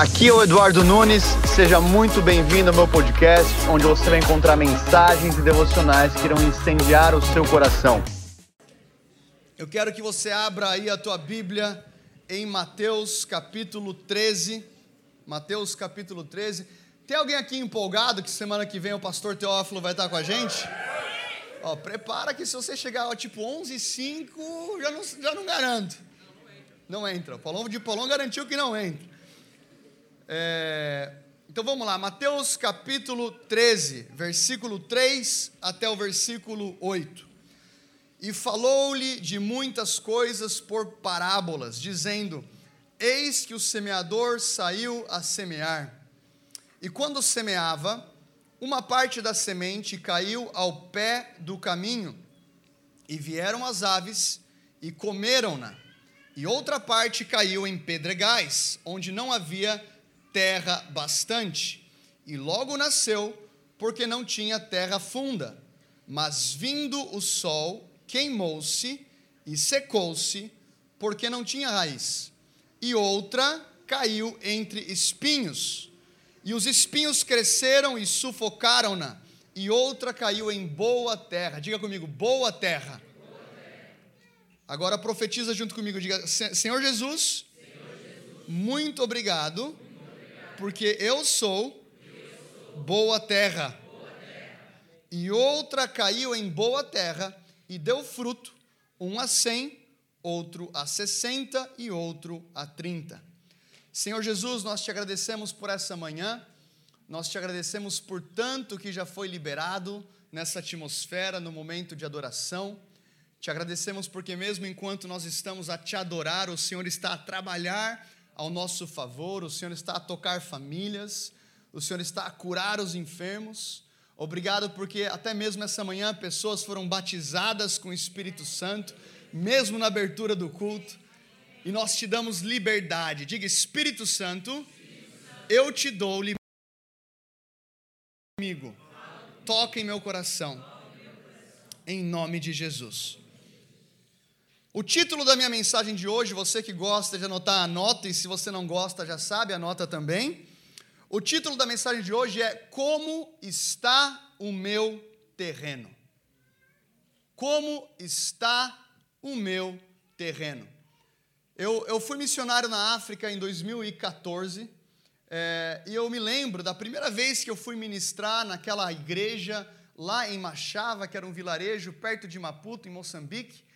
Aqui é o Eduardo Nunes, seja muito bem-vindo ao meu podcast, onde você vai encontrar mensagens e devocionais que irão incendiar o seu coração. Eu quero que você abra aí a tua Bíblia em Mateus capítulo 13. Mateus capítulo 13. Tem alguém aqui empolgado que semana que vem o pastor Teófilo vai estar com a gente? Ó, prepara que se você chegar ó, tipo 11 e 5, já não, já não garanto. Não entra. O Paulão de Paulão garantiu que não entra. É, então vamos lá, Mateus capítulo 13, versículo 3 até o versículo 8. E falou-lhe de muitas coisas por parábolas, dizendo: Eis que o semeador saiu a semear. E quando semeava, uma parte da semente caiu ao pé do caminho, e vieram as aves e comeram-na. E outra parte caiu em pedregais, onde não havia terra bastante, e logo nasceu, porque não tinha terra funda. Mas vindo o sol, queimou-se e secou-se, porque não tinha raiz. E outra caiu entre espinhos, e os espinhos cresceram e sufocaram-na. E outra caiu em boa terra. Diga comigo, boa terra. Agora profetiza junto comigo, diga: Senhor Jesus, Senhor Jesus muito obrigado porque eu sou boa terra. E outra caiu em boa terra e deu fruto, um a cem, outro a sessenta e outro a trinta. Senhor Jesus, nós te agradecemos por essa manhã, nós te agradecemos por tanto que já foi liberado nessa atmosfera, no momento de adoração. Te agradecemos porque, mesmo enquanto nós estamos a te adorar, o Senhor está a trabalhar ao nosso favor, o Senhor está a tocar famílias, o Senhor está a curar os enfermos. Obrigado porque até mesmo essa manhã pessoas foram batizadas com o Espírito Santo, mesmo na abertura do culto. E nós te damos liberdade. Diga, Espírito Santo, eu te dou liberdade. Amigo, toca em meu coração. Em nome de Jesus. O título da minha mensagem de hoje, você que gosta de anotar, anota, e se você não gosta, já sabe, anota também. O título da mensagem de hoje é Como está o meu terreno? Como está o meu terreno? Eu, eu fui missionário na África em 2014 é, e eu me lembro da primeira vez que eu fui ministrar naquela igreja lá em Machava, que era um vilarejo perto de Maputo, em Moçambique.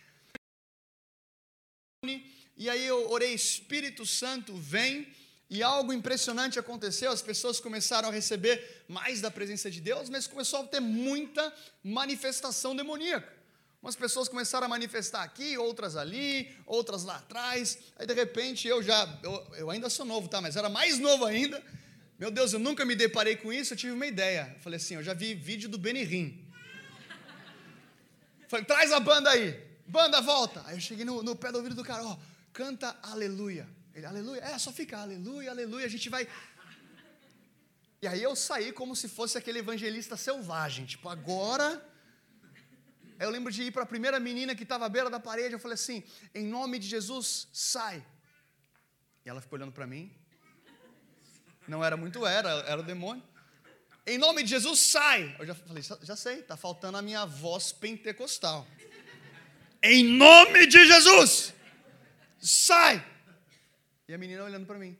E aí eu orei, Espírito Santo, vem. E algo impressionante aconteceu, as pessoas começaram a receber mais da presença de Deus, mas começou a ter muita manifestação demoníaca. Umas pessoas começaram a manifestar aqui, outras ali, outras lá atrás. Aí de repente eu já, eu, eu ainda sou novo, tá? Mas era mais novo ainda. Meu Deus, eu nunca me deparei com isso, eu tive uma ideia. Eu falei assim, eu já vi vídeo do Benny. Falei, traz a banda aí. Banda, volta. Aí eu cheguei no, no pé do ouvido do cara, ó, canta aleluia. Ele, aleluia. É, só fica aleluia, aleluia. A gente vai. E aí eu saí como se fosse aquele evangelista selvagem. Tipo, agora. Eu lembro de ir para a primeira menina que estava à beira da parede. Eu falei assim: em nome de Jesus, sai. E ela ficou olhando para mim. Não era muito era, era o demônio. Em nome de Jesus, sai. Eu já falei: já sei, está faltando a minha voz pentecostal em nome de Jesus, sai. E a menina olhando para mim.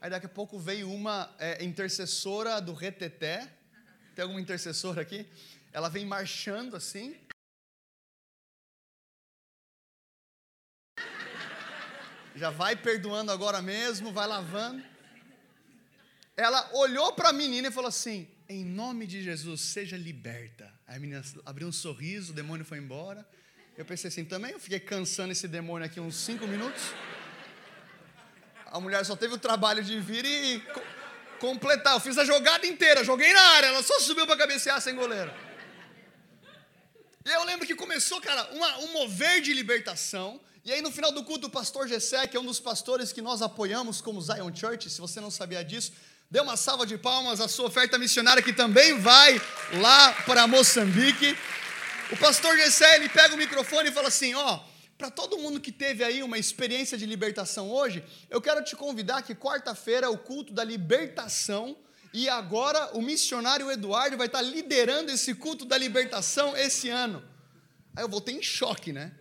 Aí daqui a pouco veio uma é, intercessora do reteté. Tem alguma intercessora aqui? Ela vem marchando assim. Já vai perdoando agora mesmo, vai lavando. Ela olhou para a menina e falou assim: Em nome de Jesus, seja liberta. Aí a menina abriu um sorriso, o demônio foi embora. Eu pensei assim, também eu fiquei cansando esse demônio aqui uns cinco minutos. A mulher só teve o trabalho de vir e co completar. Eu fiz a jogada inteira, joguei na área, ela só subiu para cabecear sem goleiro. E eu lembro que começou, cara, uma, um mover de libertação. E aí no final do culto, o pastor Gessé, que é um dos pastores que nós apoiamos como Zion Church, se você não sabia disso, dê uma salva de palmas à sua oferta missionária que também vai lá para Moçambique. O pastor Gessé, ele pega o microfone e fala assim: Ó, para todo mundo que teve aí uma experiência de libertação hoje, eu quero te convidar que quarta-feira é o culto da libertação e agora o missionário Eduardo vai estar liderando esse culto da libertação esse ano. Aí eu voltei em choque, né?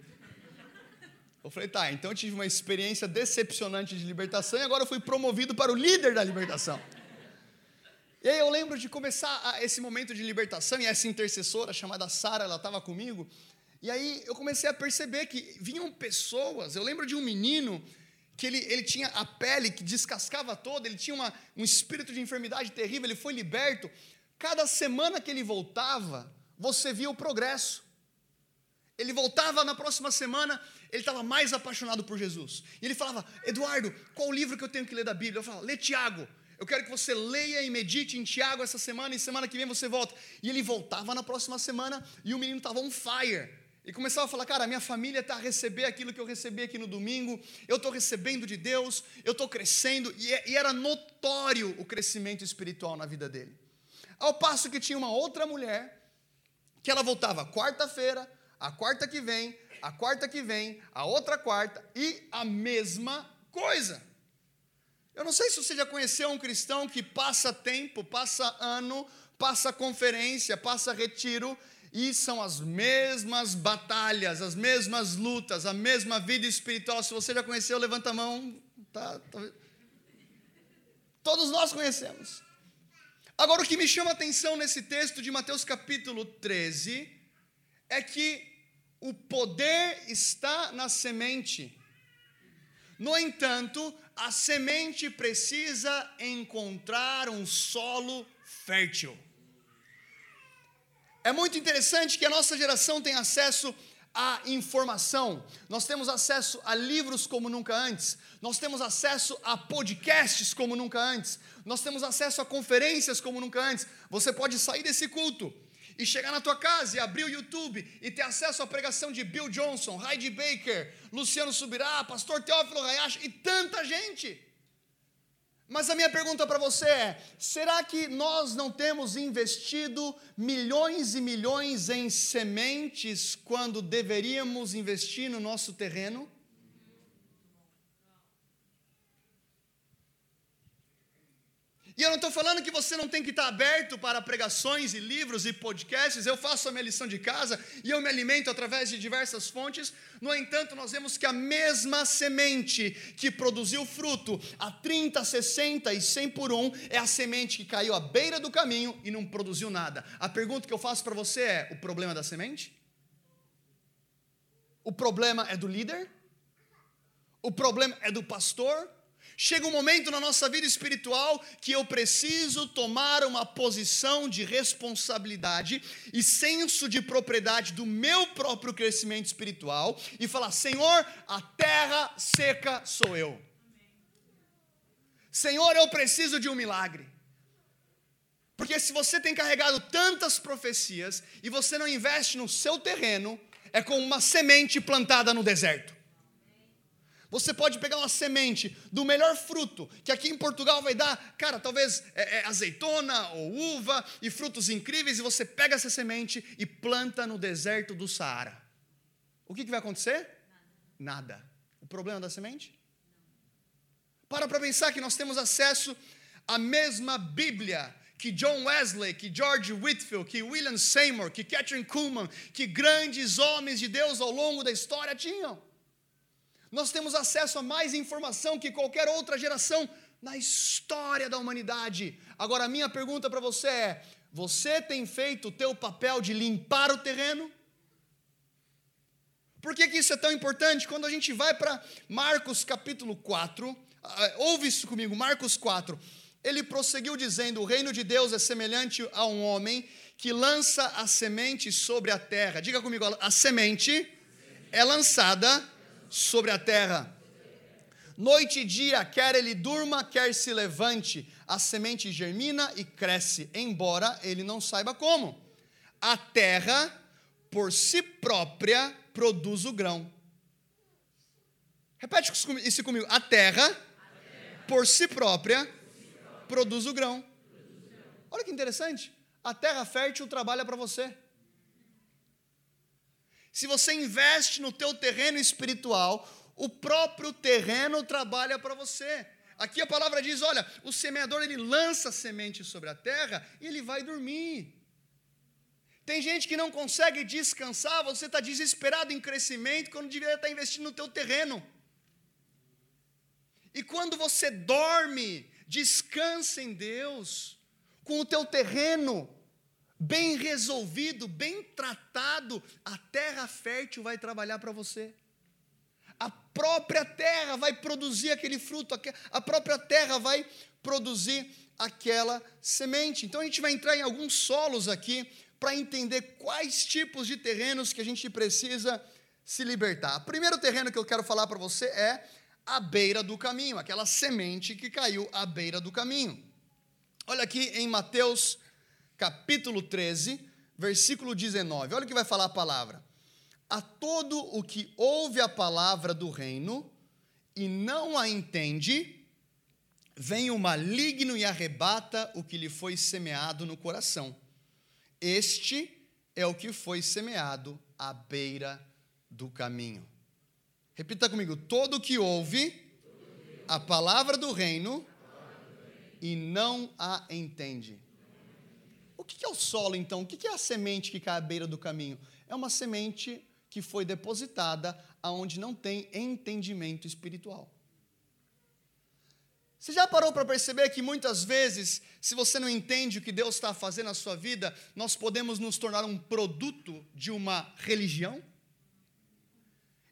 Eu falei, tá, então eu tive uma experiência decepcionante de libertação e agora eu fui promovido para o líder da libertação. E aí eu lembro de começar esse momento de libertação e essa intercessora chamada Sara, ela estava comigo. E aí eu comecei a perceber que vinham pessoas. Eu lembro de um menino que ele, ele tinha a pele que descascava toda, ele tinha uma, um espírito de enfermidade terrível, ele foi liberto. Cada semana que ele voltava, você via o progresso. Ele voltava na próxima semana, ele estava mais apaixonado por Jesus. E ele falava: Eduardo, qual livro que eu tenho que ler da Bíblia? Eu falava: lê Tiago. Eu quero que você leia e medite em Tiago essa semana, e semana que vem você volta. E ele voltava na próxima semana e o menino estava on fire. E começava a falar, cara, minha família está a receber aquilo que eu recebi aqui no domingo, eu estou recebendo de Deus, eu estou crescendo, e, é, e era notório o crescimento espiritual na vida dele. Ao passo que tinha uma outra mulher, que ela voltava quarta-feira, a quarta que vem, a quarta que vem, a outra quarta, e a mesma coisa. Eu não sei se você já conheceu um cristão que passa tempo, passa ano, passa conferência, passa retiro, e são as mesmas batalhas, as mesmas lutas, a mesma vida espiritual. Se você já conheceu, levanta a mão. Tá, tá. Todos nós conhecemos. Agora, o que me chama a atenção nesse texto de Mateus capítulo 13 é que o poder está na semente. No entanto, a semente precisa encontrar um solo fértil. É muito interessante que a nossa geração tem acesso à informação, nós temos acesso a livros como nunca antes, nós temos acesso a podcasts como nunca antes, nós temos acesso a conferências como nunca antes. Você pode sair desse culto e chegar na tua casa e abrir o YouTube e ter acesso à pregação de Bill Johnson, Heidi Baker, Luciano Subirá, Pastor Teófilo Hayashi e tanta gente. Mas a minha pergunta para você é: será que nós não temos investido milhões e milhões em sementes quando deveríamos investir no nosso terreno? E eu não estou falando que você não tem que estar aberto para pregações e livros e podcasts. Eu faço a minha lição de casa e eu me alimento através de diversas fontes. No entanto, nós vemos que a mesma semente que produziu fruto a 30, 60 e 100 por um é a semente que caiu à beira do caminho e não produziu nada. A pergunta que eu faço para você é: o problema da semente? O problema é do líder? O problema é do pastor? Chega um momento na nossa vida espiritual que eu preciso tomar uma posição de responsabilidade e senso de propriedade do meu próprio crescimento espiritual e falar: Senhor, a terra seca sou eu. Senhor, eu preciso de um milagre. Porque se você tem carregado tantas profecias e você não investe no seu terreno, é como uma semente plantada no deserto. Você pode pegar uma semente do melhor fruto, que aqui em Portugal vai dar, cara, talvez é, é, azeitona ou uva e frutos incríveis, e você pega essa semente e planta no deserto do Saara. O que, que vai acontecer? Nada. Nada. O problema da semente? Para para pensar que nós temos acesso à mesma Bíblia que John Wesley, que George Whitfield, que William Seymour, que Catherine Kuhlman, que grandes homens de Deus ao longo da história tinham. Nós temos acesso a mais informação que qualquer outra geração na história da humanidade. Agora, a minha pergunta para você é: você tem feito o teu papel de limpar o terreno? Por que, que isso é tão importante? Quando a gente vai para Marcos capítulo 4, ah, ouve isso comigo, Marcos 4. Ele prosseguiu dizendo: O reino de Deus é semelhante a um homem que lança a semente sobre a terra. Diga comigo, a semente é lançada sobre a terra. Noite e dia, quer ele durma, quer se levante, a semente germina e cresce, embora ele não saiba como. A terra, por si própria, produz o grão. Repete isso comigo. A terra, por si própria, produz o grão. Olha que interessante. A terra fértil trabalha para você. Se você investe no teu terreno espiritual, o próprio terreno trabalha para você. Aqui a palavra diz: olha, o semeador ele lança semente sobre a terra e ele vai dormir. Tem gente que não consegue descansar, você está desesperado em crescimento quando deveria estar investindo no teu terreno. E quando você dorme, descansa em Deus, com o teu terreno bem resolvido, bem tratado, a terra fértil vai trabalhar para você. A própria terra vai produzir aquele fruto, a própria terra vai produzir aquela semente. Então a gente vai entrar em alguns solos aqui para entender quais tipos de terrenos que a gente precisa se libertar. O primeiro terreno que eu quero falar para você é a beira do caminho, aquela semente que caiu à beira do caminho. Olha aqui em Mateus capítulo 13, versículo 19. Olha o que vai falar a palavra. A todo o que ouve a palavra do reino e não a entende, vem o maligno e arrebata o que lhe foi semeado no coração. Este é o que foi semeado à beira do caminho. Repita comigo: todo o que ouve a palavra do reino e não a entende. Que é o solo, então? O que é a semente que cai à beira do caminho? É uma semente que foi depositada aonde não tem entendimento espiritual. Você já parou para perceber que muitas vezes, se você não entende o que Deus está fazendo na sua vida, nós podemos nos tornar um produto de uma religião?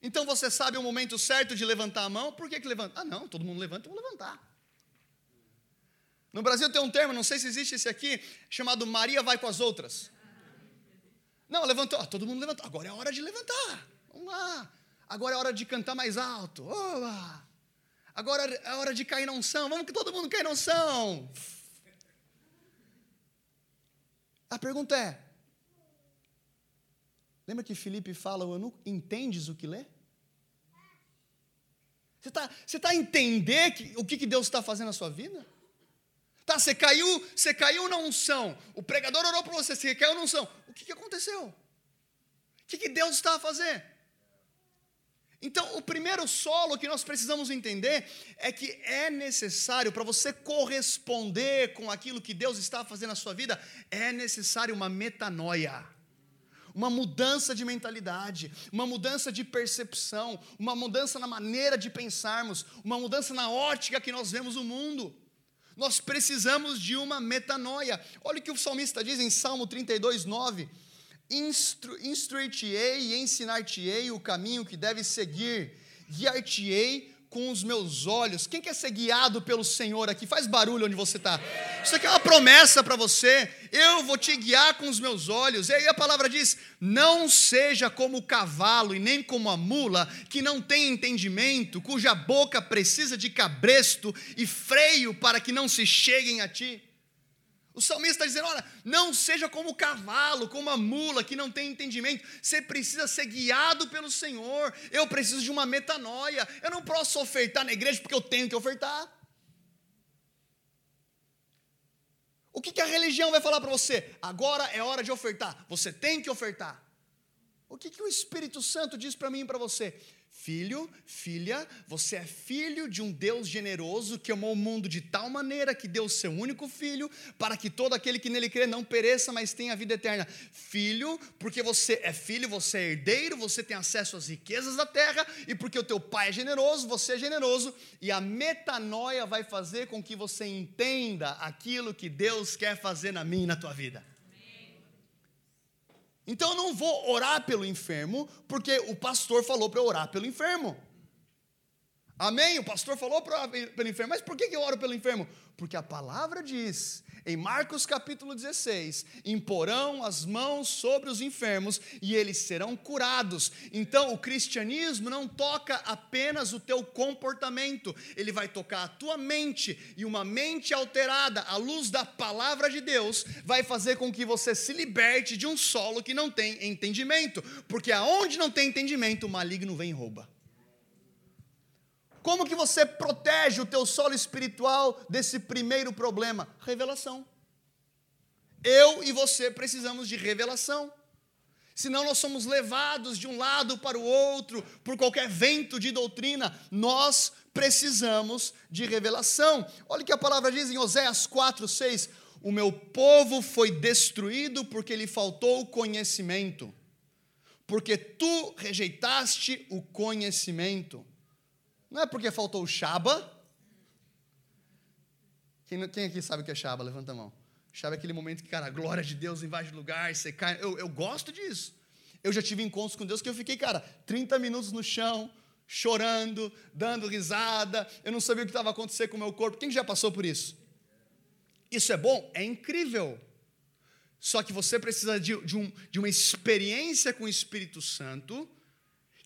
Então você sabe o momento certo de levantar a mão, por que, que levanta? Ah, não, todo mundo levanta, eu vou levantar. No Brasil tem um termo, não sei se existe esse aqui, chamado Maria vai com as outras. Não, levantou, ah, todo mundo levantou. Agora é hora de levantar. Vamos lá. Agora é hora de cantar mais alto. Oba. Agora é hora de cair na unção. Vamos que todo mundo cair na unção. A pergunta é: Lembra que Felipe fala, não entendes o que lê? Você está você tá a entender que, o que, que Deus está fazendo na sua vida? Tá, você caiu, você caiu na unção. O pregador orou para você, você caiu na unção. O que, que aconteceu? O que, que Deus está a fazer? Então, o primeiro solo que nós precisamos entender é que é necessário, para você corresponder com aquilo que Deus está fazendo na sua vida, é necessário uma metanoia, uma mudança de mentalidade, uma mudança de percepção, uma mudança na maneira de pensarmos, uma mudança na ótica que nós vemos o mundo. Nós precisamos de uma metanoia. Olha o que o salmista diz em Salmo 32, 9: Instru Instruir-te-ei e ensinar-te-ei o caminho que deves seguir, guiar-te-ei com os meus olhos. Quem quer ser guiado pelo Senhor aqui? Faz barulho onde você está. Isso aqui é uma promessa para você. Eu vou te guiar com os meus olhos. E aí a palavra diz: não seja como o cavalo e nem como a mula, que não tem entendimento, cuja boca precisa de cabresto e freio para que não se cheguem a ti. O salmista está dizendo: olha, não seja como o cavalo, como a mula que não tem entendimento. Você precisa ser guiado pelo Senhor. Eu preciso de uma metanoia. Eu não posso ofertar na igreja porque eu tenho que ofertar. O que, que a religião vai falar para você? Agora é hora de ofertar. Você tem que ofertar. O que, que o Espírito Santo diz para mim e para você? Filho, filha, você é filho de um Deus generoso que amou o mundo de tal maneira que deu o seu único filho para que todo aquele que nele crê não pereça, mas tenha a vida eterna. Filho, porque você é filho, você é herdeiro, você tem acesso às riquezas da terra e porque o teu pai é generoso, você é generoso e a metanoia vai fazer com que você entenda aquilo que Deus quer fazer na minha e na tua vida. Então eu não vou orar pelo enfermo, porque o pastor falou para eu orar pelo enfermo. Amém? O pastor falou para pelo enfermo, mas por que eu oro pelo enfermo? Porque a palavra diz em Marcos capítulo 16: imporão as mãos sobre os enfermos e eles serão curados. Então, o cristianismo não toca apenas o teu comportamento, ele vai tocar a tua mente, e uma mente alterada à luz da palavra de Deus vai fazer com que você se liberte de um solo que não tem entendimento, porque aonde não tem entendimento, o maligno vem e rouba. Como que você protege o teu solo espiritual desse primeiro problema? Revelação. Eu e você precisamos de revelação. Senão nós somos levados de um lado para o outro por qualquer vento de doutrina. Nós precisamos de revelação. Olha o que a palavra diz em Oséias 4, 6. O meu povo foi destruído porque lhe faltou conhecimento. Porque tu rejeitaste o conhecimento. Não é porque faltou o Shaba. Quem, quem aqui sabe o que é Shaba? Levanta a mão. Sabe aquele momento que, cara, a glória de Deus invade o lugar, você cai. Eu, eu gosto disso. Eu já tive encontros com Deus que eu fiquei, cara, 30 minutos no chão, chorando, dando risada. Eu não sabia o que estava acontecendo com o meu corpo. Quem já passou por isso? Isso é bom? É incrível. Só que você precisa de, de, um, de uma experiência com o Espírito Santo,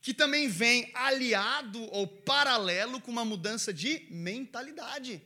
que também vem aliado ou paralelo com uma mudança de mentalidade.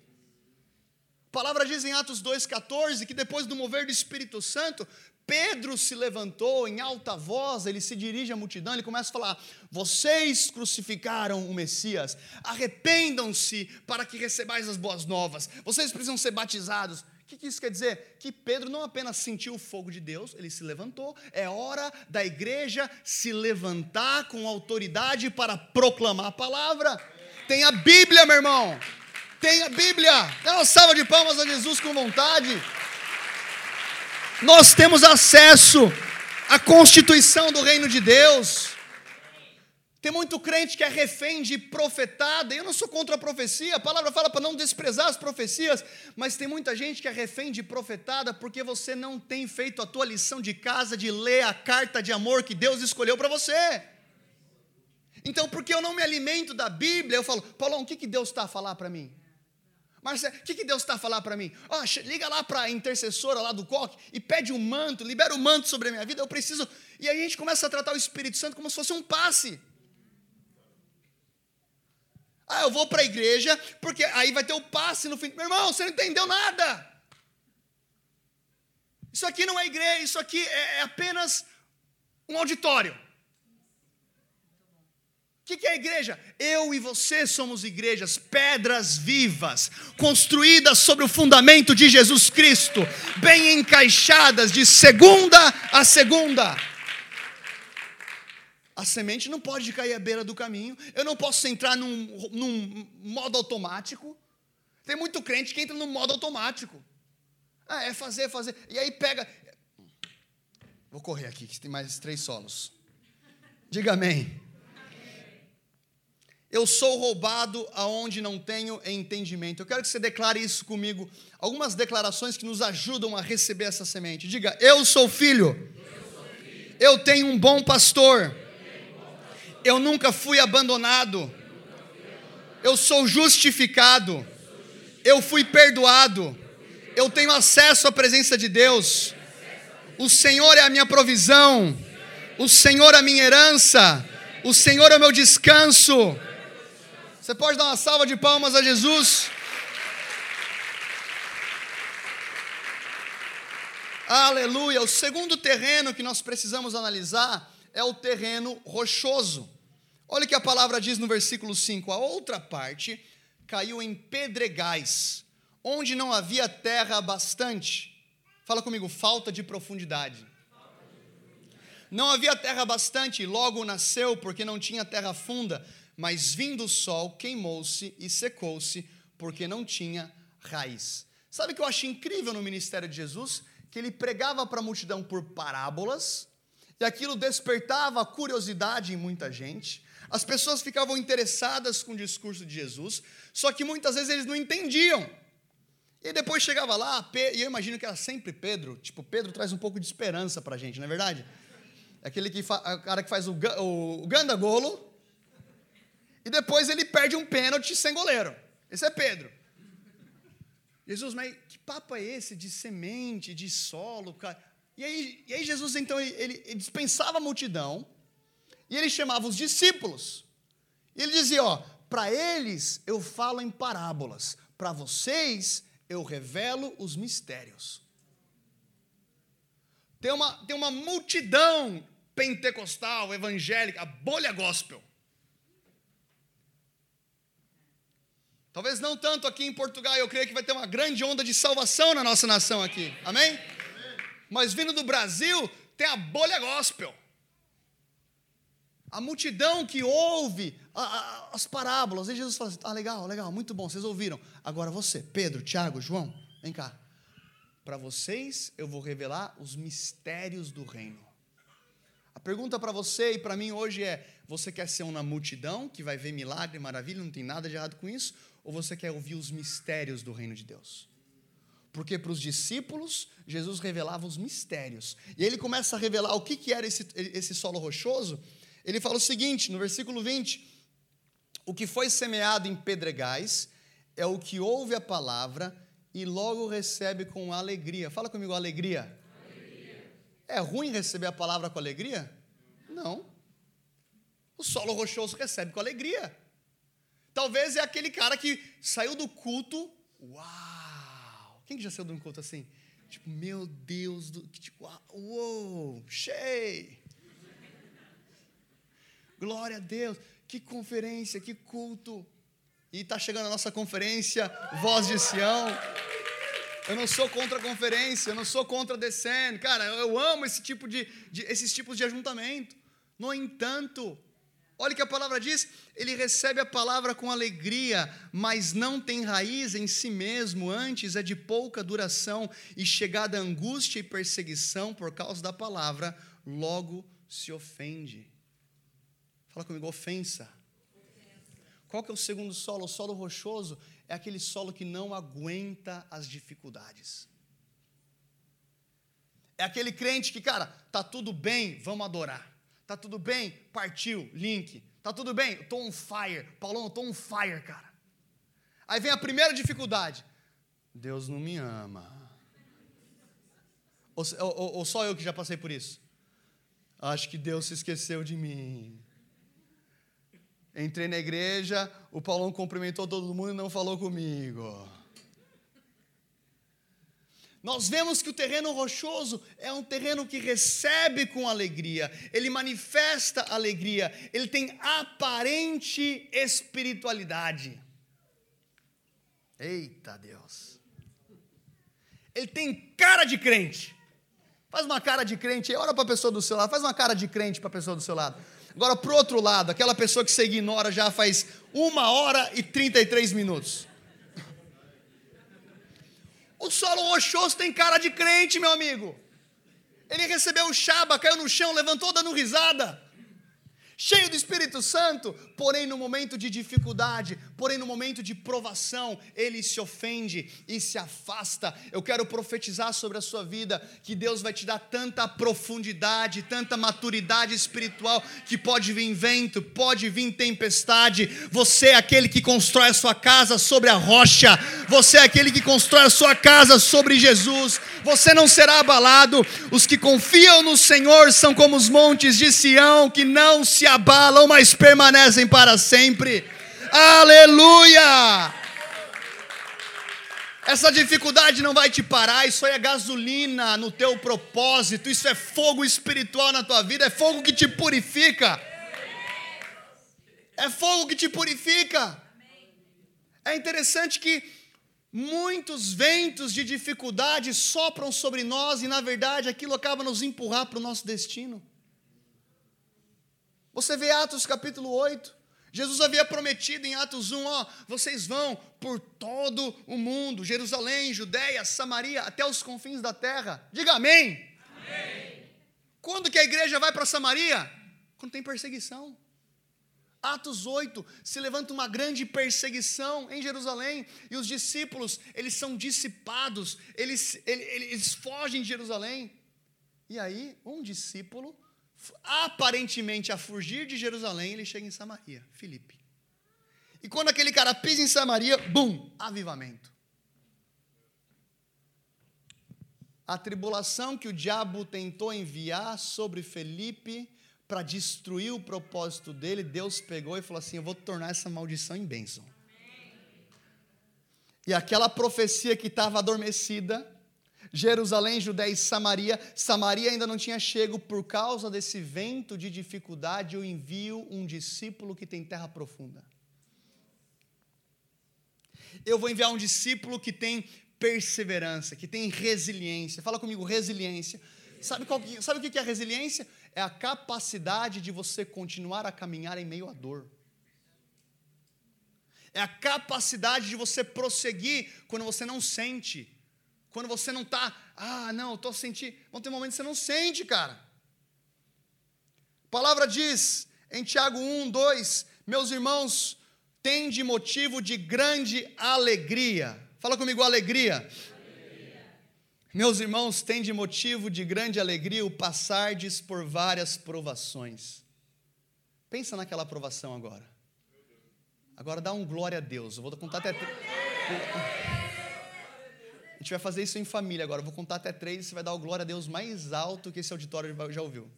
A palavra diz em Atos 2,14 que depois do mover do Espírito Santo, Pedro se levantou em alta voz, ele se dirige à multidão, ele começa a falar: Vocês crucificaram o Messias, arrependam-se para que recebais as boas novas, vocês precisam ser batizados. O que isso quer dizer? Que Pedro não apenas sentiu o fogo de Deus, ele se levantou. É hora da igreja se levantar com autoridade para proclamar a palavra. Tem a Bíblia, meu irmão. Tem a Bíblia. Dá uma salva de palmas a Jesus com vontade. Nós temos acesso à constituição do reino de Deus. Tem muito crente que é refém de profetada, eu não sou contra a profecia, a palavra fala para não desprezar as profecias, mas tem muita gente que é refém de profetada porque você não tem feito a tua lição de casa de ler a carta de amor que Deus escolheu para você. Então, porque eu não me alimento da Bíblia, eu falo, Paulão, o que, que Deus está a falar para mim? Marcelo, o que, que Deus está a falar para mim? Oh, liga lá para a intercessora lá do coque e pede um manto, libera o um manto sobre a minha vida, eu preciso. E aí a gente começa a tratar o Espírito Santo como se fosse um passe. Ah, eu vou para a igreja, porque aí vai ter o passe no fim. Meu irmão, você não entendeu nada. Isso aqui não é igreja, isso aqui é, é apenas um auditório que, que é a igreja? Eu e você somos igrejas, pedras vivas, construídas sobre o fundamento de Jesus Cristo, bem encaixadas de segunda a segunda. A semente não pode cair à beira do caminho, eu não posso entrar num, num modo automático. Tem muito crente que entra no modo automático. Ah, é fazer, fazer. E aí pega. Vou correr aqui, que tem mais três solos. Diga amém. Eu sou roubado aonde não tenho entendimento. Eu quero que você declare isso comigo. Algumas declarações que nos ajudam a receber essa semente. Diga: Eu sou filho. Eu, tenho um bom pastor. Eu nunca fui abandonado. Eu sou justificado. Eu fui perdoado. Eu tenho acesso à presença de Deus. O Senhor é a minha provisão. O Senhor é a minha herança. O Senhor é o meu descanso. Você pode dar uma salva de palmas a Jesus? Aleluia. O segundo terreno que nós precisamos analisar é o terreno rochoso. Olha o que a palavra diz no versículo 5: a outra parte caiu em pedregais, onde não havia terra bastante. Fala comigo, falta de profundidade. Não havia terra bastante, logo nasceu, porque não tinha terra funda mas vindo o sol, queimou-se e secou-se, porque não tinha raiz. Sabe o que eu acho incrível no ministério de Jesus? Que ele pregava para a multidão por parábolas, e aquilo despertava a curiosidade em muita gente. As pessoas ficavam interessadas com o discurso de Jesus, só que muitas vezes eles não entendiam. E depois chegava lá, e eu imagino que era sempre Pedro, tipo, Pedro traz um pouco de esperança para a gente, não é verdade? É aquele que o cara que faz o, o, o gandagolo, e depois ele perde um pênalti sem goleiro. Esse é Pedro. Jesus, mas que papo é esse de semente, de solo? Cara? E, aí, e aí Jesus, então, ele, ele dispensava a multidão e ele chamava os discípulos. E ele dizia, ó, para eles eu falo em parábolas, para vocês eu revelo os mistérios. Tem uma, tem uma multidão pentecostal, evangélica, bolha gospel, Talvez não tanto aqui em Portugal, eu creio que vai ter uma grande onda de salvação na nossa nação aqui. Amém? Mas vindo do Brasil, tem a bolha gospel. A multidão que ouve a, a, as parábolas. E Jesus fala assim: ah, legal, legal, muito bom, vocês ouviram. Agora você, Pedro, Tiago, João, vem cá. Para vocês eu vou revelar os mistérios do reino. A pergunta para você e para mim hoje é: você quer ser uma multidão que vai ver milagre, maravilha, não tem nada de errado com isso? Ou você quer ouvir os mistérios do reino de Deus? Porque para os discípulos, Jesus revelava os mistérios. E ele começa a revelar o que, que era esse, esse solo rochoso. Ele fala o seguinte, no versículo 20: O que foi semeado em pedregais é o que ouve a palavra e logo recebe com alegria. Fala comigo, alegria. alegria. É ruim receber a palavra com alegria? Não. O solo rochoso recebe com alegria. Talvez é aquele cara que saiu do culto, uau! Quem já saiu de um culto assim? Tipo, meu Deus, do, tipo, uou, cheio! Glória a Deus, que conferência, que culto! E está chegando a nossa conferência, Voz de Sião. Eu não sou contra a conferência, eu não sou contra a Descend. Cara, eu amo esse tipo de, de, esses tipos de ajuntamento. No entanto, olha o que a palavra diz: ele recebe a palavra com alegria, mas não tem raiz em si mesmo, antes é de pouca duração, e chegada angústia e perseguição por causa da palavra, logo se ofende. Fala comigo, ofensa. Qual que é o segundo solo? O solo rochoso é aquele solo que não aguenta as dificuldades. É aquele crente que, cara, tá tudo bem, vamos adorar. Tá tudo bem, partiu, link. Tá tudo bem, eu tô on fire. Paulão, eu tô on fire, cara. Aí vem a primeira dificuldade. Deus não me ama. Ou, ou, ou só eu que já passei por isso? Acho que Deus se esqueceu de mim. Entrei na igreja, o Paulão cumprimentou todo mundo e não falou comigo. Nós vemos que o terreno rochoso é um terreno que recebe com alegria, ele manifesta alegria, ele tem aparente espiritualidade. Eita Deus! Ele tem cara de crente. Faz uma cara de crente, olha para a pessoa do seu lado, faz uma cara de crente para a pessoa do seu lado. Agora, para o outro lado, aquela pessoa que você ignora já faz uma hora e 33 minutos. O solo rochoso tem cara de crente, meu amigo. Ele recebeu o chaba, caiu no chão, levantou dando risada cheio do Espírito Santo, porém no momento de dificuldade, porém no momento de provação, ele se ofende e se afasta. Eu quero profetizar sobre a sua vida que Deus vai te dar tanta profundidade, tanta maturidade espiritual que pode vir vento, pode vir tempestade. Você é aquele que constrói a sua casa sobre a rocha. Você é aquele que constrói a sua casa sobre Jesus. Você não será abalado. Os que confiam no Senhor são como os montes de Sião que não se abalam, mas permanecem para sempre. Aleluia! Essa dificuldade não vai te parar, isso é gasolina no teu propósito, isso é fogo espiritual na tua vida, é fogo que te purifica. É fogo que te purifica. É interessante que muitos ventos de dificuldade sopram sobre nós e, na verdade, aquilo acaba nos empurrar para o nosso destino. Você vê Atos capítulo 8. Jesus havia prometido em Atos 1, ó, vocês vão por todo o mundo, Jerusalém, Judéia, Samaria, até os confins da terra. Diga amém. amém. Quando que a igreja vai para Samaria? Quando tem perseguição. Atos 8, se levanta uma grande perseguição em Jerusalém e os discípulos, eles são dissipados, eles, eles, eles fogem de Jerusalém. E aí, um discípulo aparentemente a fugir de Jerusalém, ele chega em Samaria, Filipe. E quando aquele cara pisa em Samaria, bum, avivamento. A tribulação que o diabo tentou enviar sobre Felipe para destruir o propósito dele, Deus pegou e falou assim: Eu vou tornar essa maldição em bênção. E aquela profecia que estava adormecida, Jerusalém, Judéia e Samaria. Samaria ainda não tinha chego por causa desse vento de dificuldade. Eu envio um discípulo que tem terra profunda. Eu vou enviar um discípulo que tem perseverança, que tem resiliência. Fala comigo, resiliência. Sabe, qual, sabe o que é resiliência? é a capacidade de você continuar a caminhar em meio à dor. É a capacidade de você prosseguir quando você não sente. Quando você não está, ah, não, estou sentindo. Vão ter momentos que você não sente, cara. A palavra diz em Tiago 1, 2: Meus irmãos, tende motivo de grande alegria. Fala comigo, alegria. alegria. Meus irmãos, tende motivo de grande alegria o passardes por várias provações. Pensa naquela provação agora. Agora dá um glória a Deus. Eu vou contar até. Gente vai fazer isso em família agora. Eu vou contar até três e você vai dar o glória a Deus mais alto que esse auditório já ouviu.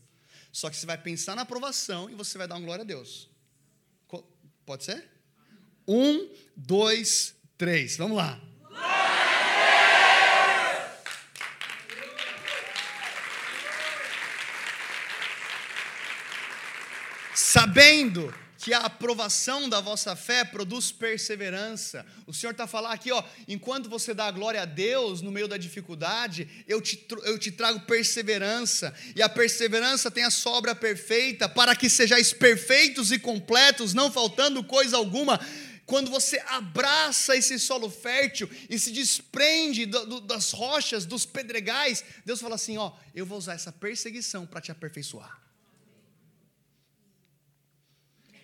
Só que você vai pensar na aprovação e você vai dar um glória a Deus. Pode ser? Um, dois, três. Vamos lá. Sabendo que a aprovação da vossa fé produz perseverança. O Senhor está falando aqui, ó, enquanto você dá glória a Deus no meio da dificuldade, eu te, eu te trago perseverança, e a perseverança tem a sobra perfeita, para que sejais perfeitos e completos, não faltando coisa alguma. Quando você abraça esse solo fértil e se desprende do, do, das rochas, dos pedregais, Deus fala assim: ó, eu vou usar essa perseguição para te aperfeiçoar.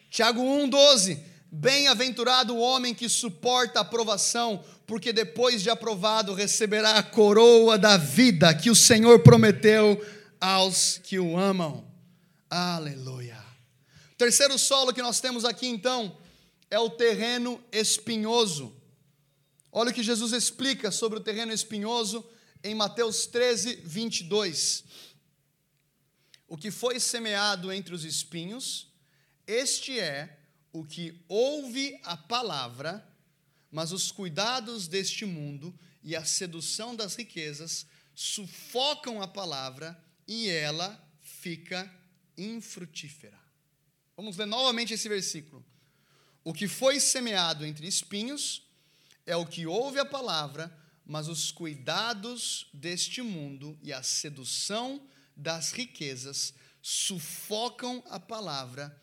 Tiago 1,12: Bem-aventurado o homem que suporta a provação, porque depois de aprovado receberá a coroa da vida que o Senhor prometeu aos que o amam. Aleluia. O terceiro solo que nós temos aqui então é o terreno espinhoso. Olha o que Jesus explica sobre o terreno espinhoso em Mateus 13, 22. O que foi semeado entre os espinhos este é o que ouve a palavra, mas os cuidados deste mundo e a sedução das riquezas sufocam a palavra e ela fica infrutífera. Vamos ler novamente esse versículo. O que foi semeado entre espinhos é o que ouve a palavra, mas os cuidados deste mundo e a sedução das riquezas sufocam a palavra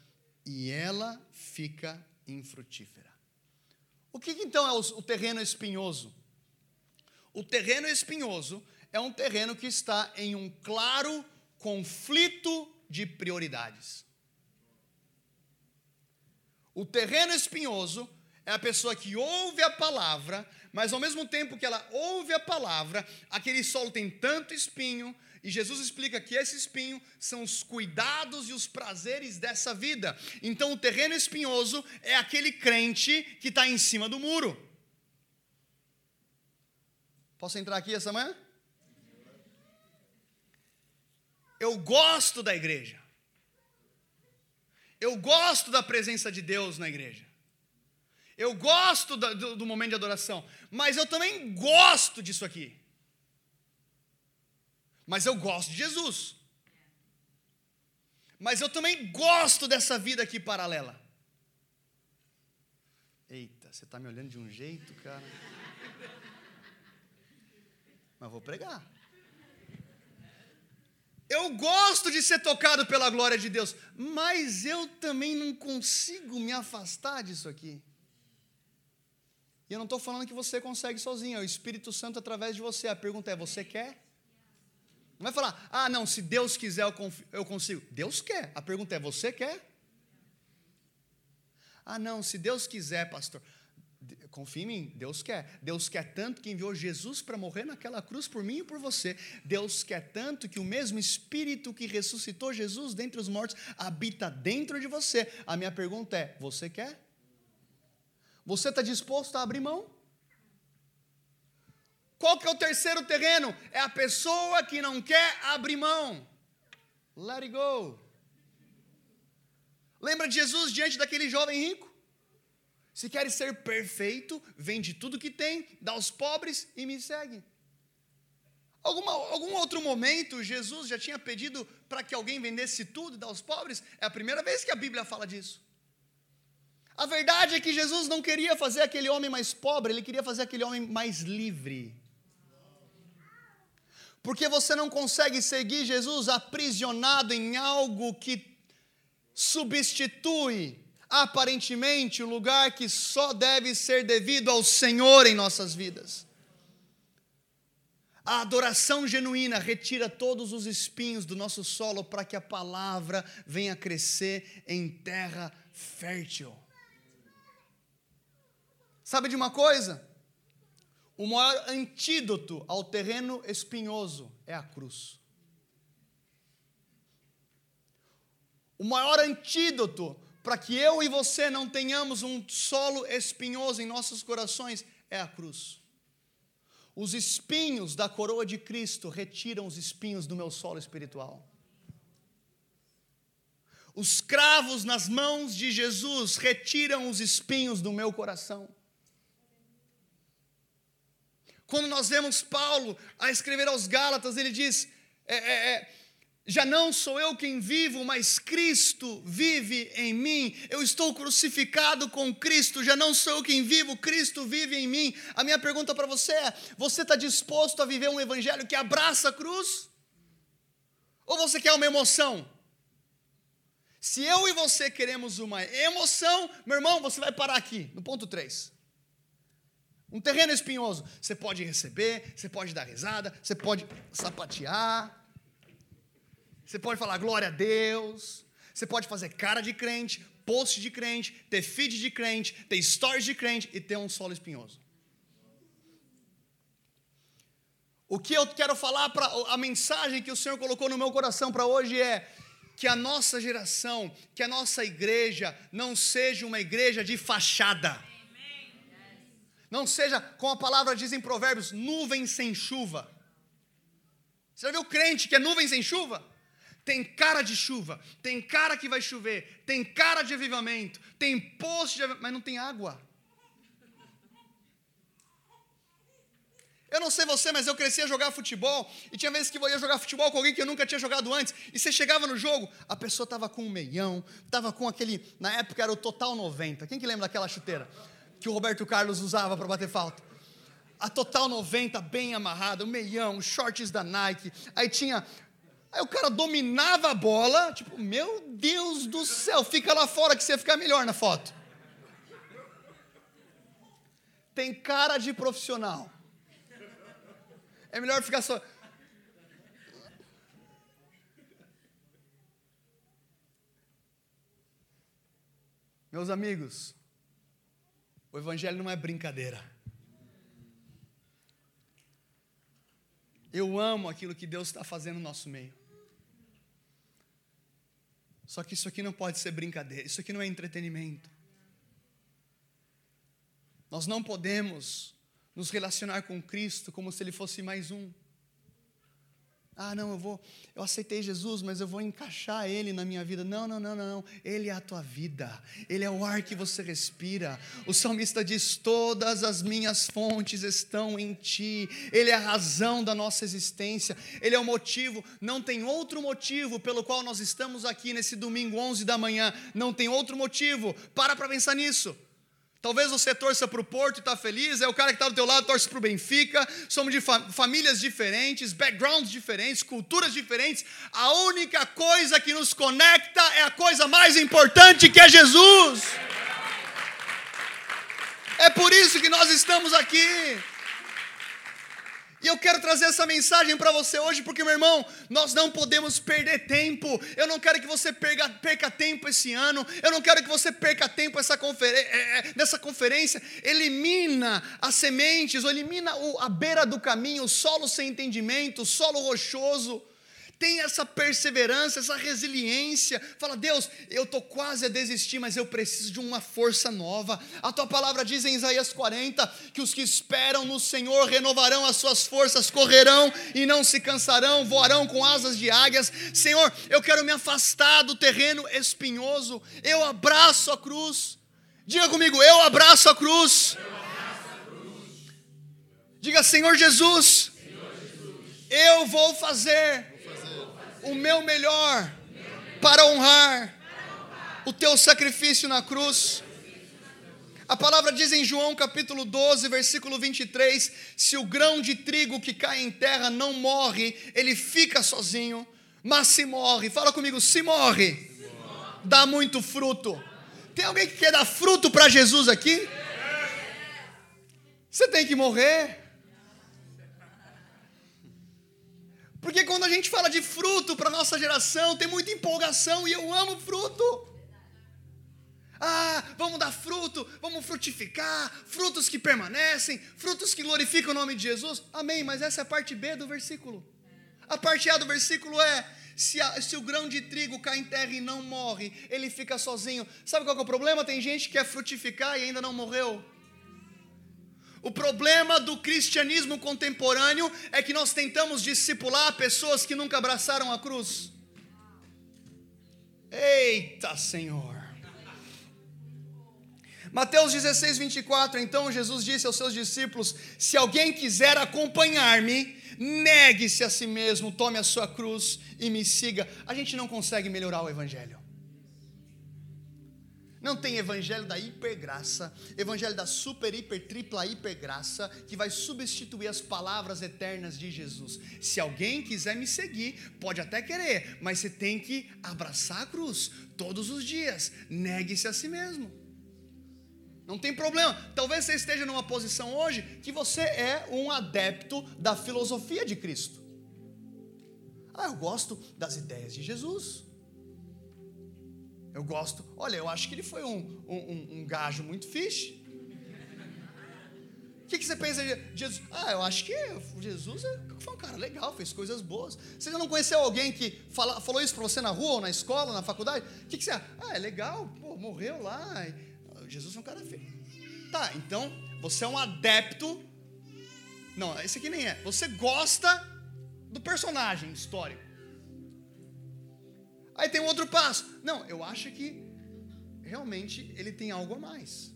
e ela fica infrutífera. O que então é o terreno espinhoso? O terreno espinhoso é um terreno que está em um claro conflito de prioridades. O terreno espinhoso é a pessoa que ouve a palavra, mas ao mesmo tempo que ela ouve a palavra, aquele solo tem tanto espinho, e Jesus explica que esse espinho são os cuidados e os prazeres dessa vida. Então, o terreno espinhoso é aquele crente que está em cima do muro. Posso entrar aqui essa manhã? Eu gosto da igreja. Eu gosto da presença de Deus na igreja. Eu gosto do, do, momento de adoração. Mas eu também gosto disso aqui mas eu gosto de Jesus. Mas eu também gosto dessa vida aqui paralela. Eita, você está me olhando de um jeito, cara. Mas vou pregar. Eu gosto de ser tocado pela glória de Deus, mas eu também não consigo me afastar disso aqui. E eu não estou falando que você consegue sozinho, é o Espírito Santo através de você. A pergunta é: você quer? Não vai falar, ah, não, se Deus quiser eu consigo. Deus quer. A pergunta é: você quer? Ah, não, se Deus quiser, pastor. Confia em mim, Deus quer. Deus quer tanto que enviou Jesus para morrer naquela cruz por mim e por você. Deus quer tanto que o mesmo Espírito que ressuscitou Jesus dentre os mortos habita dentro de você. A minha pergunta é: você quer? Você está disposto a abrir mão? Qual que é o terceiro terreno? É a pessoa que não quer abrir mão. Let it go. Lembra de Jesus diante daquele jovem rico? Se queres ser perfeito, vende tudo que tem, dá aos pobres e me segue. Alguma, algum outro momento, Jesus já tinha pedido para que alguém vendesse tudo e dá aos pobres? É a primeira vez que a Bíblia fala disso. A verdade é que Jesus não queria fazer aquele homem mais pobre, ele queria fazer aquele homem mais livre. Porque você não consegue seguir Jesus aprisionado em algo que substitui aparentemente o lugar que só deve ser devido ao Senhor em nossas vidas. A adoração genuína retira todos os espinhos do nosso solo para que a palavra venha crescer em terra fértil. Sabe de uma coisa? O maior antídoto ao terreno espinhoso é a cruz. O maior antídoto para que eu e você não tenhamos um solo espinhoso em nossos corações é a cruz. Os espinhos da coroa de Cristo retiram os espinhos do meu solo espiritual. Os cravos nas mãos de Jesus retiram os espinhos do meu coração. Quando nós vemos Paulo a escrever aos Gálatas, ele diz: é, é, é, já não sou eu quem vivo, mas Cristo vive em mim. Eu estou crucificado com Cristo, já não sou eu quem vivo, Cristo vive em mim. A minha pergunta para você é: você está disposto a viver um evangelho que abraça a cruz? Ou você quer uma emoção? Se eu e você queremos uma emoção, meu irmão, você vai parar aqui, no ponto 3. Um terreno espinhoso. Você pode receber, você pode dar risada, você pode sapatear, você pode falar glória a Deus, você pode fazer cara de crente, post de crente, ter feed de crente, ter stories de crente e ter um solo espinhoso. O que eu quero falar para a mensagem que o Senhor colocou no meu coração para hoje é que a nossa geração, que a nossa igreja não seja uma igreja de fachada. Não seja, como a palavra diz em Provérbios, nuvem sem chuva. Você já viu crente que é nuvem sem chuva? tem cara de chuva, tem cara que vai chover, tem cara de avivamento, tem poço de avivamento, mas não tem água. Eu não sei você, mas eu cresci a jogar futebol e tinha vezes que eu ia jogar futebol com alguém que eu nunca tinha jogado antes. E você chegava no jogo, a pessoa estava com um meião, estava com aquele, na época era o Total 90. Quem que lembra daquela chuteira que o Roberto Carlos usava para bater falta? A Total 90 bem amarrada, o meião, shorts da Nike. Aí tinha Aí o cara dominava a bola, tipo, meu Deus do céu, fica lá fora que você fica melhor na foto. Tem cara de profissional. É melhor ficar só. Meus amigos, o Evangelho não é brincadeira. Eu amo aquilo que Deus está fazendo no nosso meio. Só que isso aqui não pode ser brincadeira, isso aqui não é entretenimento. Nós não podemos nos relacionar com Cristo como se Ele fosse mais um. Ah, não, eu vou, eu aceitei Jesus, mas eu vou encaixar Ele na minha vida. Não, não, não, não. Ele é a tua vida. Ele é o ar que você respira. O salmista diz: Todas as minhas fontes estão em Ti. Ele é a razão da nossa existência. Ele é o motivo. Não tem outro motivo pelo qual nós estamos aqui nesse domingo, 11 da manhã. Não tem outro motivo. Para para pensar nisso. Talvez você torça para o Porto e está feliz, é o cara que está do teu lado torce para o Benfica, somos de famílias diferentes, backgrounds diferentes, culturas diferentes. A única coisa que nos conecta é a coisa mais importante que é Jesus. É por isso que nós estamos aqui. E eu quero trazer essa mensagem para você hoje, porque, meu irmão, nós não podemos perder tempo. Eu não quero que você perca, perca tempo esse ano. Eu não quero que você perca tempo essa é, é, nessa conferência. Elimina as sementes, ou elimina a beira do caminho, o solo sem entendimento, o solo rochoso tem essa perseverança, essa resiliência. Fala, Deus, eu estou quase a desistir, mas eu preciso de uma força nova. A tua palavra diz em Isaías 40 que os que esperam no Senhor renovarão as suas forças, correrão e não se cansarão, voarão com asas de águias. Senhor, eu quero me afastar do terreno espinhoso, eu abraço a cruz. Diga comigo, eu abraço a cruz. Abraço a cruz. Diga, Senhor Jesus, Senhor Jesus, eu vou fazer o meu melhor para honrar o teu sacrifício na cruz. A palavra diz em João capítulo 12, versículo 23: se o grão de trigo que cai em terra não morre, ele fica sozinho, mas se morre, fala comigo, se morre, dá muito fruto. Tem alguém que quer dar fruto para Jesus aqui? Você tem que morrer. Porque quando a gente fala de fruto para nossa geração, tem muita empolgação e eu amo fruto. Ah, vamos dar fruto, vamos frutificar, frutos que permanecem, frutos que glorificam o nome de Jesus. Amém, mas essa é a parte B do versículo. A parte A do versículo é: se, a, se o grão de trigo cai em terra e não morre, ele fica sozinho. Sabe qual é o problema? Tem gente que quer frutificar e ainda não morreu. O problema do cristianismo contemporâneo é que nós tentamos discipular pessoas que nunca abraçaram a cruz. Eita Senhor! Mateus 16, 24. Então Jesus disse aos seus discípulos: Se alguém quiser acompanhar-me, negue-se a si mesmo, tome a sua cruz e me siga. A gente não consegue melhorar o Evangelho. Não tem evangelho da hipergraça, evangelho da super, hiper, tripla hipergraça, que vai substituir as palavras eternas de Jesus. Se alguém quiser me seguir, pode até querer, mas você tem que abraçar a cruz todos os dias. Negue-se a si mesmo. Não tem problema. Talvez você esteja numa posição hoje que você é um adepto da filosofia de Cristo. Ah, eu gosto das ideias de Jesus. Eu gosto. Olha, eu acho que ele foi um, um, um gajo muito fixe. O que, que, você pensa de Jesus? Ah, eu acho que Jesus é, foi um cara legal, fez coisas boas. Você já não conheceu alguém que fala, falou isso para você na rua, ou na escola, na faculdade? O que, que você acha? Ah, é legal, pô, morreu lá. Jesus é um cara feio. Tá, então você é um adepto. Não, esse aqui nem é. Você gosta do personagem histórico. Aí tem um outro passo. Não, eu acho que realmente ele tem algo a mais.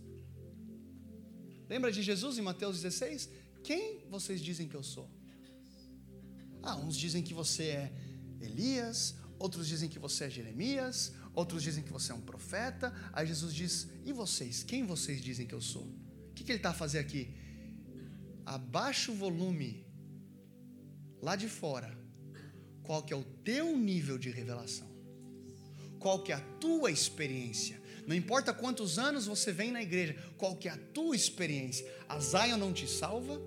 Lembra de Jesus em Mateus 16? Quem vocês dizem que eu sou? Ah, uns dizem que você é Elias, outros dizem que você é Jeremias, outros dizem que você é um profeta. Aí Jesus diz: E vocês? Quem vocês dizem que eu sou? O que, que ele está a fazer aqui? Abaixa o volume lá de fora. Qual que é o teu nível de revelação? Qual que é a tua experiência? Não importa quantos anos você vem na igreja, qual que é a tua experiência? A Zion não te salva?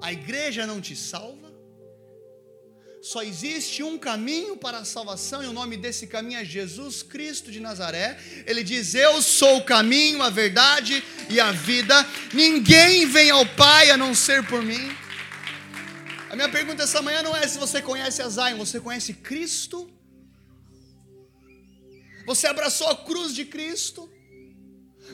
A igreja não te salva? Só existe um caminho para a salvação, e o nome desse caminho é Jesus Cristo de Nazaré. Ele diz: Eu sou o caminho, a verdade e a vida. Ninguém vem ao Pai a não ser por mim. A minha pergunta essa manhã não é se você conhece a Zion, você conhece Cristo? Você abraçou a cruz de Cristo?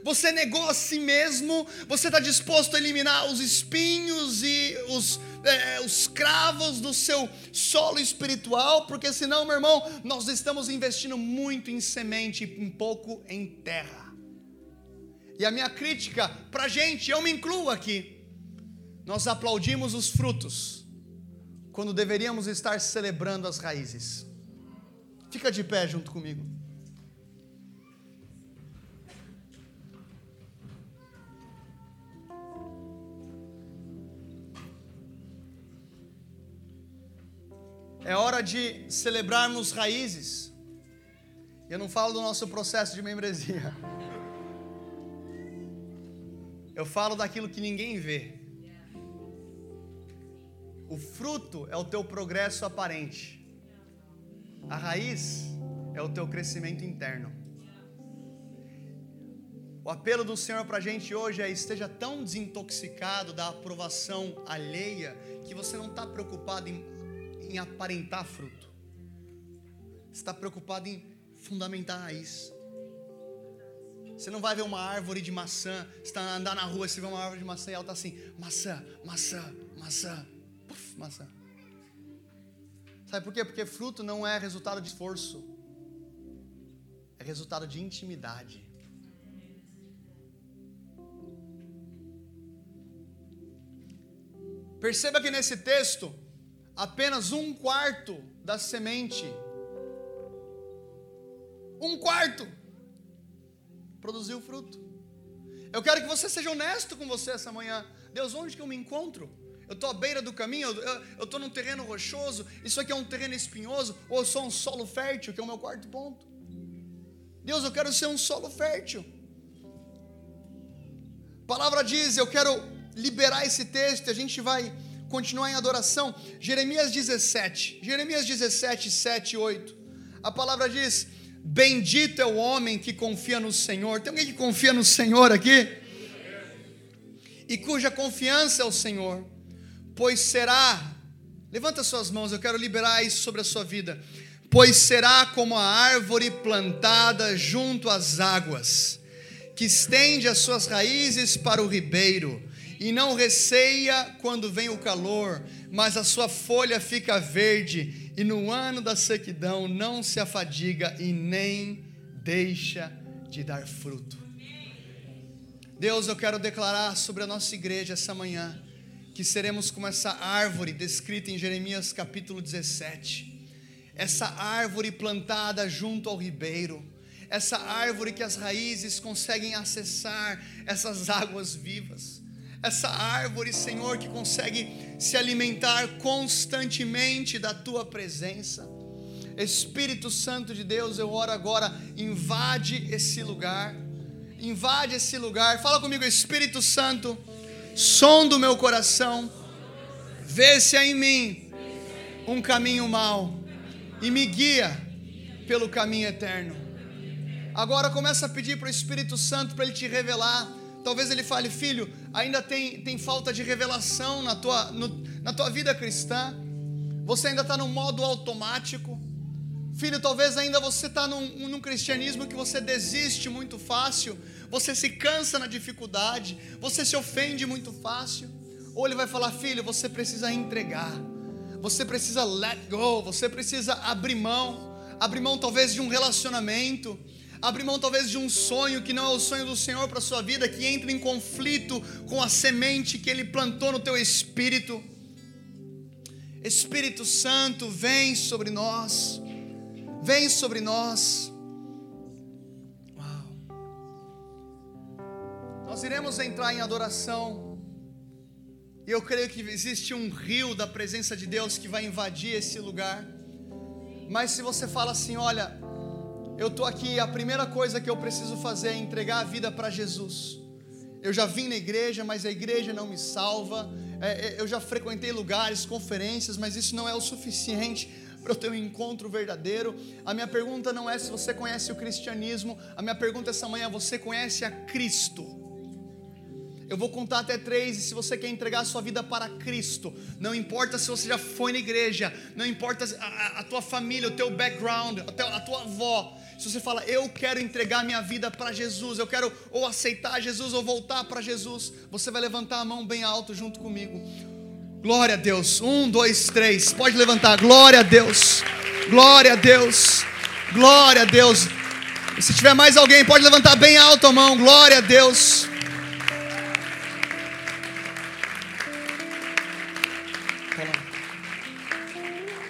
Você negou a si mesmo? Você está disposto a eliminar os espinhos e os, é, os cravos do seu solo espiritual? Porque senão, meu irmão, nós estamos investindo muito em semente e um pouco em terra. E a minha crítica para a gente, eu me incluo aqui, nós aplaudimos os frutos, quando deveríamos estar celebrando as raízes. Fica de pé junto comigo. É hora de celebrarmos raízes. Eu não falo do nosso processo de membresia. Eu falo daquilo que ninguém vê. O fruto é o teu progresso aparente. A raiz é o teu crescimento interno. O apelo do Senhor para a gente hoje é: esteja tão desintoxicado da aprovação alheia que você não está preocupado em em aparentar fruto. Você está preocupado em fundamentar a raiz. Você não vai ver uma árvore de maçã, você está andando na rua, você vê uma árvore de maçã e ela está assim, maçã, maçã, maçã, maçã. Sabe por quê? Porque fruto não é resultado de esforço, é resultado de intimidade. Perceba que nesse texto, apenas um quarto da semente. Um quarto. produzir o fruto. Eu quero que você seja honesto com você essa manhã. Deus, onde que eu me encontro? Eu estou à beira do caminho, eu estou num terreno rochoso, isso aqui é um terreno espinhoso, ou eu sou um solo fértil, que é o meu quarto ponto. Deus, eu quero ser um solo fértil. A palavra diz, eu quero liberar esse texto, a gente vai continuar em adoração. Jeremias 17, Jeremias 17, 7 e 8. A palavra diz: Bendito é o homem que confia no Senhor. Tem alguém que confia no Senhor aqui? E cuja confiança é o Senhor, pois será, levanta suas mãos, eu quero liberar isso sobre a sua vida. Pois será como a árvore plantada junto às águas, que estende as suas raízes para o ribeiro, e não receia quando vem o calor, mas a sua folha fica verde e no ano da sequidão não se afadiga e nem deixa de dar fruto. Deus, eu quero declarar sobre a nossa igreja essa manhã que seremos como essa árvore descrita em Jeremias capítulo 17. Essa árvore plantada junto ao ribeiro, essa árvore que as raízes conseguem acessar essas águas vivas essa árvore, Senhor, que consegue se alimentar constantemente da tua presença. Espírito Santo de Deus, eu oro agora, invade esse lugar, invade esse lugar. Fala comigo, Espírito Santo, som do meu coração, vê se há em mim um caminho mau e me guia pelo caminho eterno. Agora começa a pedir para o Espírito Santo para ele te revelar Talvez ele fale, filho, ainda tem, tem falta de revelação na tua, no, na tua vida cristã. Você ainda está no modo automático. Filho, talvez ainda você está num, num cristianismo que você desiste muito fácil. Você se cansa na dificuldade. Você se ofende muito fácil. Ou ele vai falar, filho, você precisa entregar. Você precisa let go. Você precisa abrir mão. Abrir mão talvez de um relacionamento abrir mão talvez de um sonho que não é o sonho do Senhor para sua vida, que entra em conflito com a semente que Ele plantou no teu espírito. Espírito Santo, vem sobre nós, vem sobre nós. Uau. Nós iremos entrar em adoração, e eu creio que existe um rio da presença de Deus que vai invadir esse lugar. Mas se você fala assim, olha, eu estou aqui, a primeira coisa que eu preciso fazer é entregar a vida para Jesus. Eu já vim na igreja, mas a igreja não me salva. É, é, eu já frequentei lugares, conferências, mas isso não é o suficiente para eu ter um encontro verdadeiro. A minha pergunta não é se você conhece o cristianismo, a minha pergunta essa manhã é: você conhece a Cristo? Eu vou contar até três, e se você quer entregar a sua vida para Cristo, não importa se você já foi na igreja, não importa a, a tua família, o teu background, a tua, a tua avó, se você fala, eu quero entregar minha vida para Jesus, eu quero ou aceitar Jesus ou voltar para Jesus, você vai levantar a mão bem alto junto comigo. Glória a Deus. Um, dois, três. Pode levantar. Glória a Deus. Glória a Deus. Glória a Deus. E se tiver mais alguém, pode levantar bem alto a mão. Glória a Deus.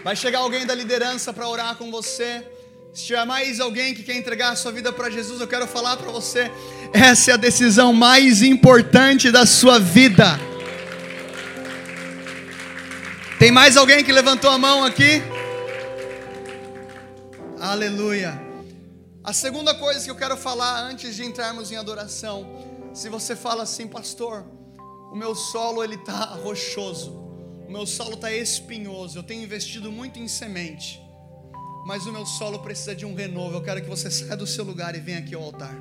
Vai chegar alguém da liderança para orar com você. Se tiver mais alguém que quer entregar a sua vida para Jesus, eu quero falar para você: essa é a decisão mais importante da sua vida. Tem mais alguém que levantou a mão aqui? Aleluia. A segunda coisa que eu quero falar antes de entrarmos em adoração, se você fala assim, pastor, o meu solo ele tá rochoso, o meu solo está espinhoso, eu tenho investido muito em semente mas o meu solo precisa de um renovo. Eu quero que você saia do seu lugar e venha aqui ao altar.